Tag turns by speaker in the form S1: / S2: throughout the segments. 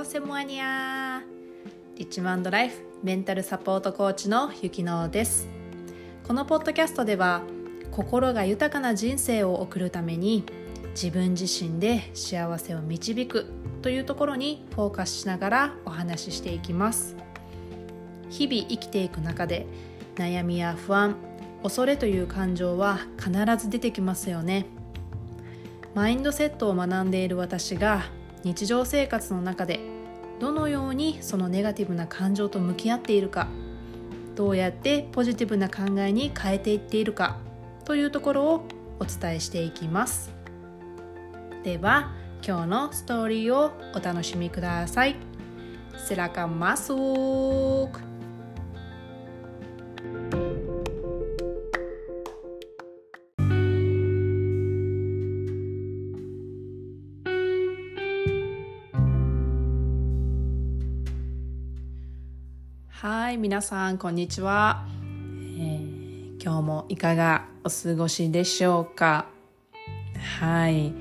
S1: ーセモアニア。リッチマンドライフメンタルサポートコーチのゆきのです。このポッドキャストでは心が豊かな人生を送るために自分自身で幸せを導くというところにフォーカスしながらお話ししていきます。日々生きていく中で悩みや不安恐れという感情は必ず出てきますよね。マインドセットを学んでいる私が日常生活の中でどのようにそのネガティブな感情と向き合っているかどうやってポジティブな考えに変えていっているかというところをお伝えしていきます。では今日のストーリーをお楽しみください。Silakan masuk. Hai 皆さんこんにちは、えー、今日もいかがお過ごしでしょうか？はい。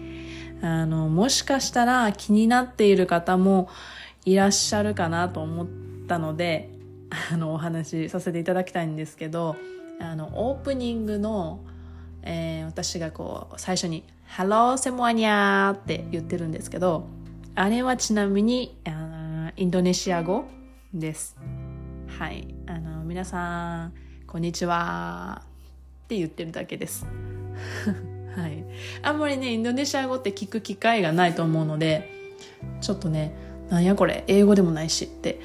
S1: あのもしかしたら気になっている方もいらっしゃるかなと思ったのであのお話しさせていただきたいんですけどあのオープニングの、えー、私がこう最初に「Hello セモアニャー」って言ってるんですけどあれはちなみにあインドネシア語です。はい。あの皆さんこんにちは。って言ってるだけです。はい。あんまりね、インドネシア語って聞く機会がないと思うので、ちょっとね、なんやこれ、英語でもないしって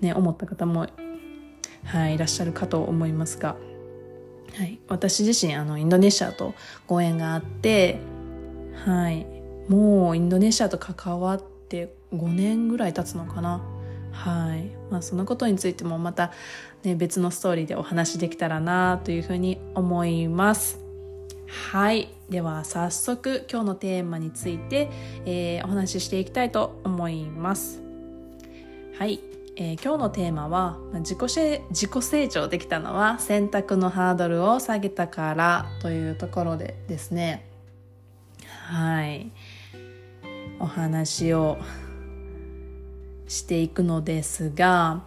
S1: ね、思った方も、はい、いらっしゃるかと思いますが、はい、私自身、あの、インドネシアとご縁があって、はい、もうインドネシアと関わって5年ぐらい経つのかな。はい。まあ、そのことについてもまた、ね、別のストーリーでお話できたらなというふうに思います。はい。では早速今日のテーマについて、えー、お話ししていきたいと思います。はい。えー、今日のテーマは自己自己成長できたのは選択のハードルを下げたからというところでですね。はい。お話をしていくのですが、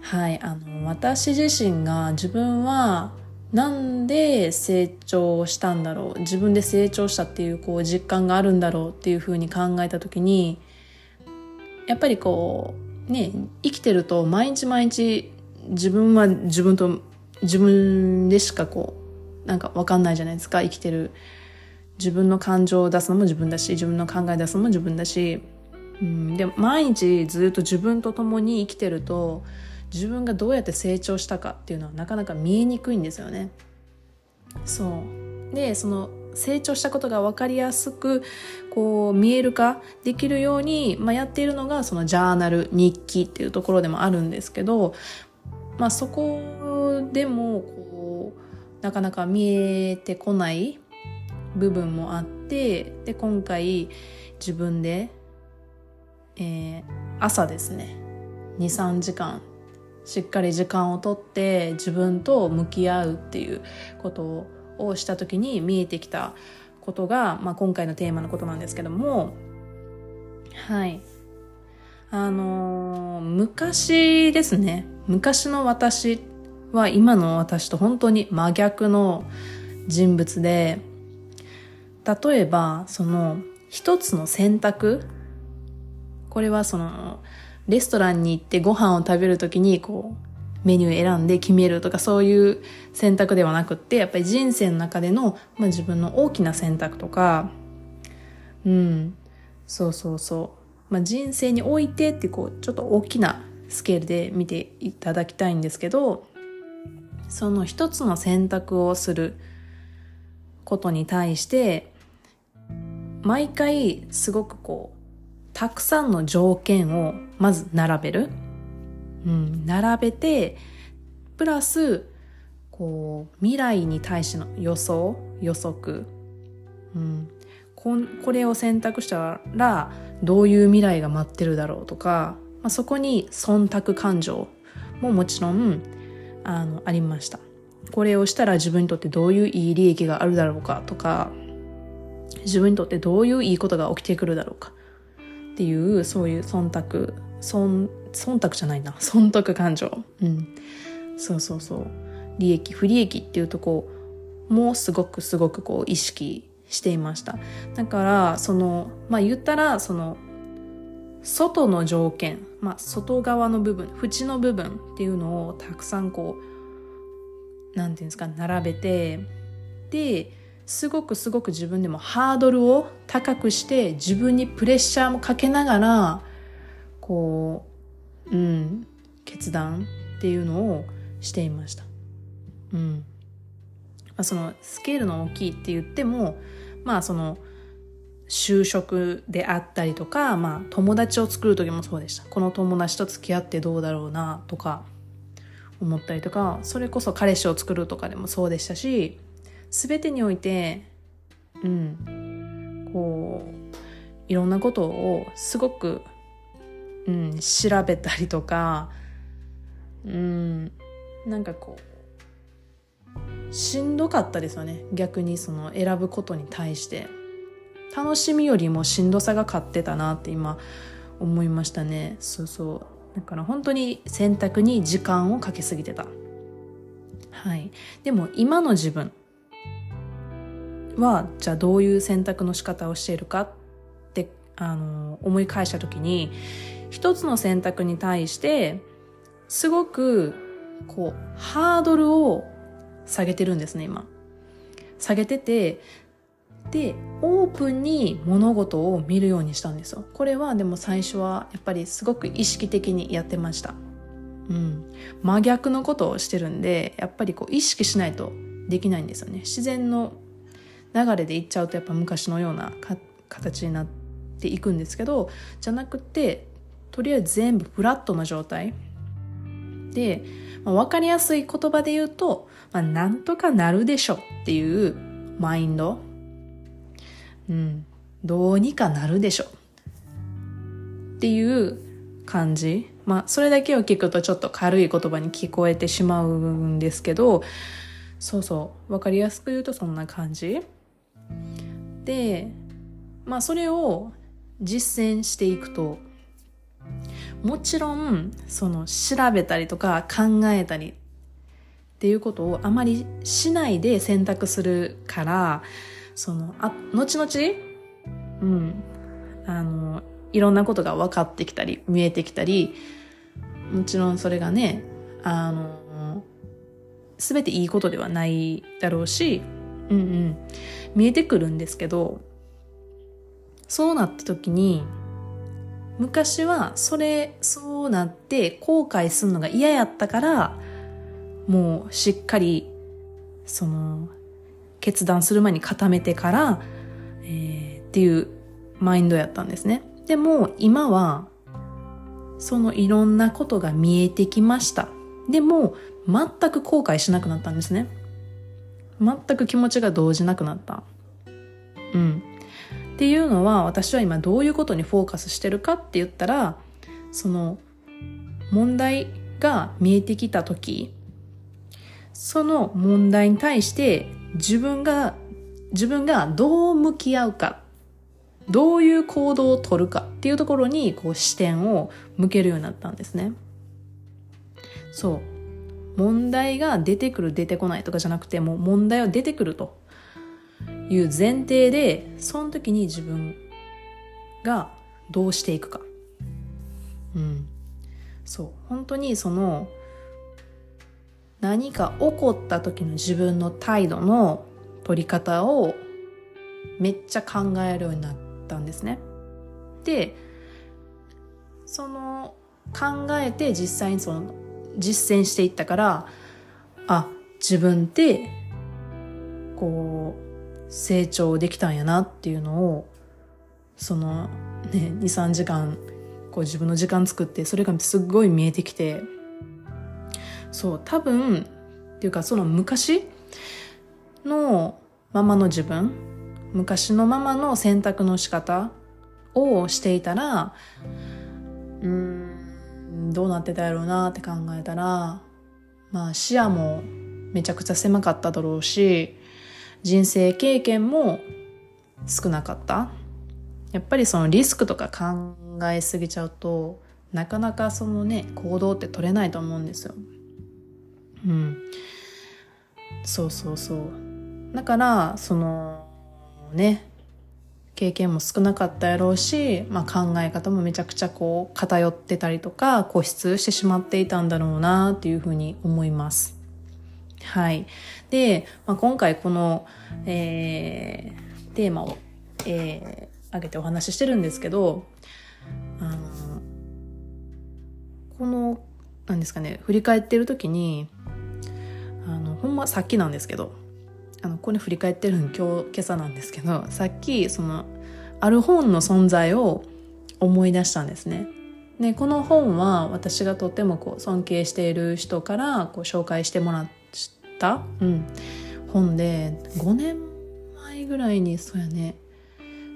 S1: はい。あの、私自身が自分はなんで成長したんだろう自分で成長したっていうこう実感があるんだろうっていうふうに考えた時にやっぱりこうね生きてると毎日毎日自分は自分と自分でしかこうなんか分かんないじゃないですか生きてる自分の感情を出すのも自分だし自分の考え出すのも自分だし、うん、で毎日ずっと自分と共に生きてると自分がどうやって成長したかっていうのはなかなか見えにくいんですよね。そうでその成長したことが分かりやすくこう見える化できるように、まあ、やっているのがそのジャーナル日記っていうところでもあるんですけど、まあ、そこでもこうなかなか見えてこない部分もあってで今回自分で、えー、朝ですね。23時間しっかり時間をとって自分と向き合うっていうことをした時に見えてきたことが、まあ、今回のテーマのことなんですけどもはい。あのー、昔ですね。昔の私は今の私と本当に真逆の人物で例えばその一つの選択これはそのレストランに行ってご飯を食べるときにこうメニュー選んで決めるとかそういう選択ではなくってやっぱり人生の中での、まあ、自分の大きな選択とか。うん。そうそうそう、まあ、人生においてってこうちょっと大きなスケールで見ていただきたいんですけどその一つの選択をすることに対して毎回すごくこうたくさんの条件をまず並べる。うん、並べて、プラス、こう、未来に対しての予想、予測。うん、ここれを選択したら、どういう未来が待ってるだろうとか、まあ、そこに忖度感情ももちろん、あの、ありました。これをしたら自分にとってどういういい利益があるだろうかとか、自分にとってどういういいことが起きてくるだろうか。っていうそういう忖度。忖忖度じゃないな。損得感情。うん。そうそうそう。利益不利益っていうとこもすごくすごくこう意識していました。だからそのまあ言ったらその外の条件、まあ、外側の部分縁の部分っていうのをたくさんこうなんていうんですか並べてですごくすごく自分でもハードルを高くして自分にプレッシャーもかけながらこううん決断っていうのをしていました。うんまあ、そのスケールの大きいって言ってもまあその就職であったりとか、まあ、友達を作る時もそうでしたこの友達と付き合ってどうだろうなとか思ったりとかそれこそ彼氏を作るとかでもそうでしたし全てにおいてうんこういろんなことをすごく、うん、調べたりとかうんなんかこうしんどかったですよね。逆にその選ぶことに対して。楽しみよりもしんどさが勝ってたなって今思いましたね。そうそう。だから本当に選択に時間をかけすぎてた。はい。でも今の自分はじゃあどういう選択の仕方をしているかってあの思い返した時に一つの選択に対してすごくこうハードルを下げてるんですね今。下げててでオープンに物事を見るようにしたんですよ。これはでも最初はやっぱりすごく意識的にやってました。うん。真逆のことをしてるんでやっぱりこう意識しないとできないんですよね。自然の流れでいっちゃうとやっぱ昔のような形になっていくんですけどじゃなくてとりあえず全部フラットな状態で、まあ、分かりやすい言葉で言うと、まあ、なんとかなるでしょっていうマインドうん、どうにかなるでしょっていう感じ。まあ、それだけを聞くとちょっと軽い言葉に聞こえてしまうんですけど、そうそう、わかりやすく言うとそんな感じ。で、まあ、それを実践していくと、もちろん、その、調べたりとか考えたりっていうことをあまりしないで選択するから、その、あ、後々、うん、あの、いろんなことが分かってきたり、見えてきたり、もちろんそれがね、あの、すべていいことではないだろうし、うんうん、見えてくるんですけど、そうなった時に、昔はそれ、そうなって後悔するのが嫌やったから、もうしっかり、その、決断する前に固めてから、えー、っていうマインドやったんですね。でも今は、そのいろんなことが見えてきました。でも、全く後悔しなくなったんですね。全く気持ちが動じなくなった。うん。っていうのは、私は今どういうことにフォーカスしてるかって言ったら、その、問題が見えてきた時、その問題に対して自分が、自分がどう向き合うか、どういう行動をとるかっていうところにこう視点を向けるようになったんですね。そう。問題が出てくる出てこないとかじゃなくてもう問題は出てくるという前提でその時に自分がどうしていくか。うん。そう。本当にその何か起こった時の自分の態度の取り方をめっちゃ考えるようになったんですね。で、その考えて実際にその実践していったから、あ、自分ってこう成長できたんやなっていうのをそのね、2、3時間こう自分の時間作ってそれがすっごい見えてきてそう多分っていうかその昔のままの自分昔のままの選択の仕方をしていたらうんどうなってたやろうなって考えたらまあ視野もめちゃくちゃ狭かっただろうし人生経験も少なかったやっぱりそのリスクとか考えすぎちゃうとなかなかそのね行動って取れないと思うんですよ。うん。そうそうそう。だからそのね経験も少なかったやろうし、まあ、考え方もめちゃくちゃこう偏ってたりとか固執してしまっていたんだろうなっていうふうに思います。はい。で、まあ、今回この、えー、テーマを、えー、挙げてお話ししてるんですけど、あの、この、なんですかね、振り返ってる時に、あの、ほんまさっきなんですけど、あの、これ振り返ってるの今日、今朝なんですけど、さっき、その、ある本の存在を思い出したんですね。で、この本は私がとってもこう尊敬している人からこう紹介してもらった、うん、本で、5年前ぐらいに、そうやね、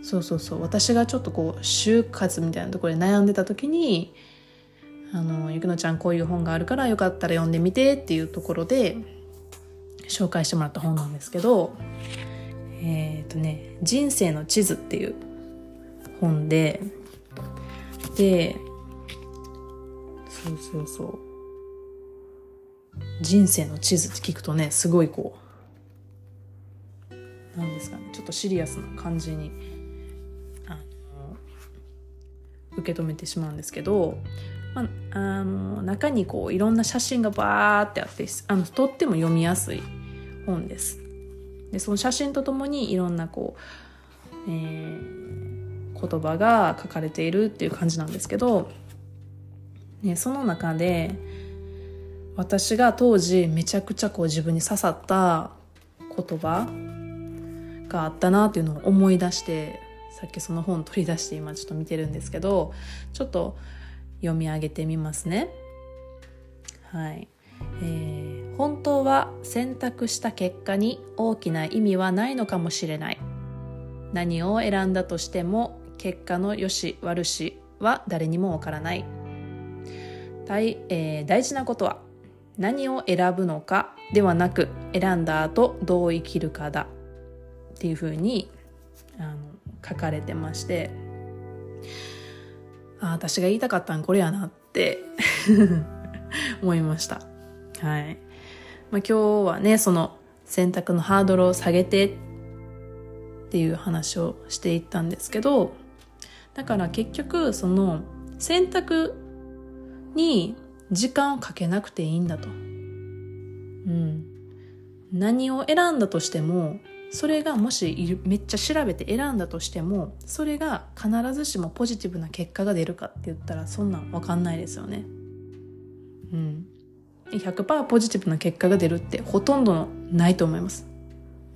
S1: そうそうそう、私がちょっとこう、就活みたいなところで悩んでた時に、あの、ゆくのちゃんこういう本があるからよかったら読んでみてっていうところで、紹介してもらった本なんですけど、えっ、ー、とね、人生の地図っていう本で、で、そうそうそう。人生の地図って聞くとね、すごいこう、なんですかね、ちょっとシリアスな感じに、あの、受け止めてしまうんですけど、あ、の、中にこう、いろんな写真がバーってあって、あの、とっても読みやすい本です。でその写真とともにいろんなこう、えー、言葉が書かれているっていう感じなんですけど、ね、その中で私が当時めちゃくちゃこう自分に刺さった言葉があったなっていうのを思い出してさっきその本取り出して今ちょっと見てるんですけどちょっと読み上げてみますね。はい。えー、本当は選択した結果に大きな意味はないのかもしれない何を選んだとしても結果の良し悪しは誰にもわからない大,、えー、大事なことは何を選ぶのかではなく選んだ後どう生きるかだっていうふうにあの書かれてましてあ私が言いたかったんこれやなって 思いましたはい。まあ、今日はね、その選択のハードルを下げてっていう話をしていったんですけど、だから結局その選択に時間をかけなくていいんだと。うん。何を選んだとしても、それがもしめっちゃ調べて選んだとしても、それが必ずしもポジティブな結果が出るかって言ったらそんなんわかんないですよね。うん。100%ポジティブな結果が出るってほとんどないと思います。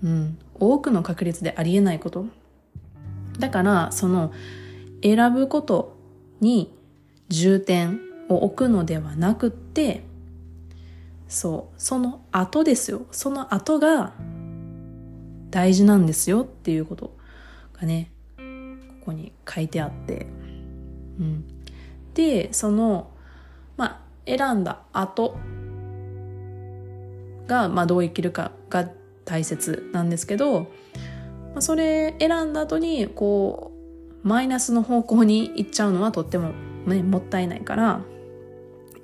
S1: うん。多くの確率でありえないこと。だから、その、選ぶことに重点を置くのではなくって、そう、その後ですよ。その後が大事なんですよっていうことがね、ここに書いてあって。うん。で、その、まあ、選んだ後が、まあ、どう生きるかが大切なんですけど、まあ、それ選んだ後にこうマイナスの方向に行っちゃうのはとっても、ね、もったいないから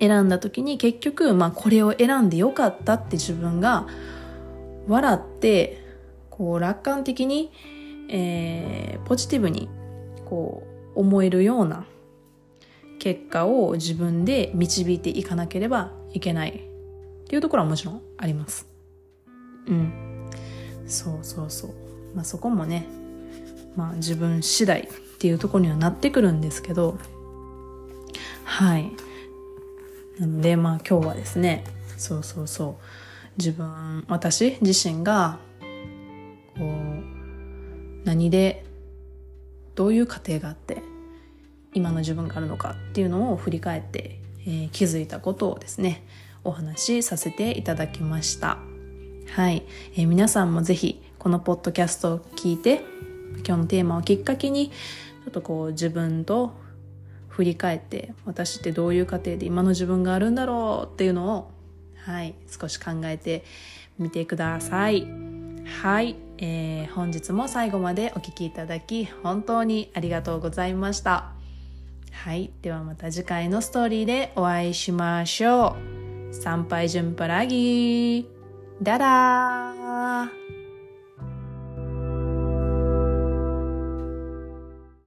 S1: 選んだ時に結局、まあ、これを選んでよかったって自分が笑ってこう楽観的に、えー、ポジティブにこう思えるような結果を自分で導いていかなければいけないっていうところはもちろんあります。うん。そうそうそう。まあそこもね、まあ自分次第っていうところにはなってくるんですけど、はい。なのでまあ今日はですね、そうそうそう。自分、私自身が、何で、どういう過程があって、今の自分があるのかっていうのを振り返って、えー、気づいたことをですね、お話しさせていただきました。はい、えー、皆さんもぜひこのポッドキャストを聞いて今日のテーマをきっかけにちょっとこう自分と振り返って私ってどういう過程で今の自分があるんだろうっていうのをはい少し考えてみてください。はい、えー、本日も最後までお聴きいただき本当にありがとうございました。はい。ではまた次回のストーリーでお会いしましょう。参拝順パラギー。ダダー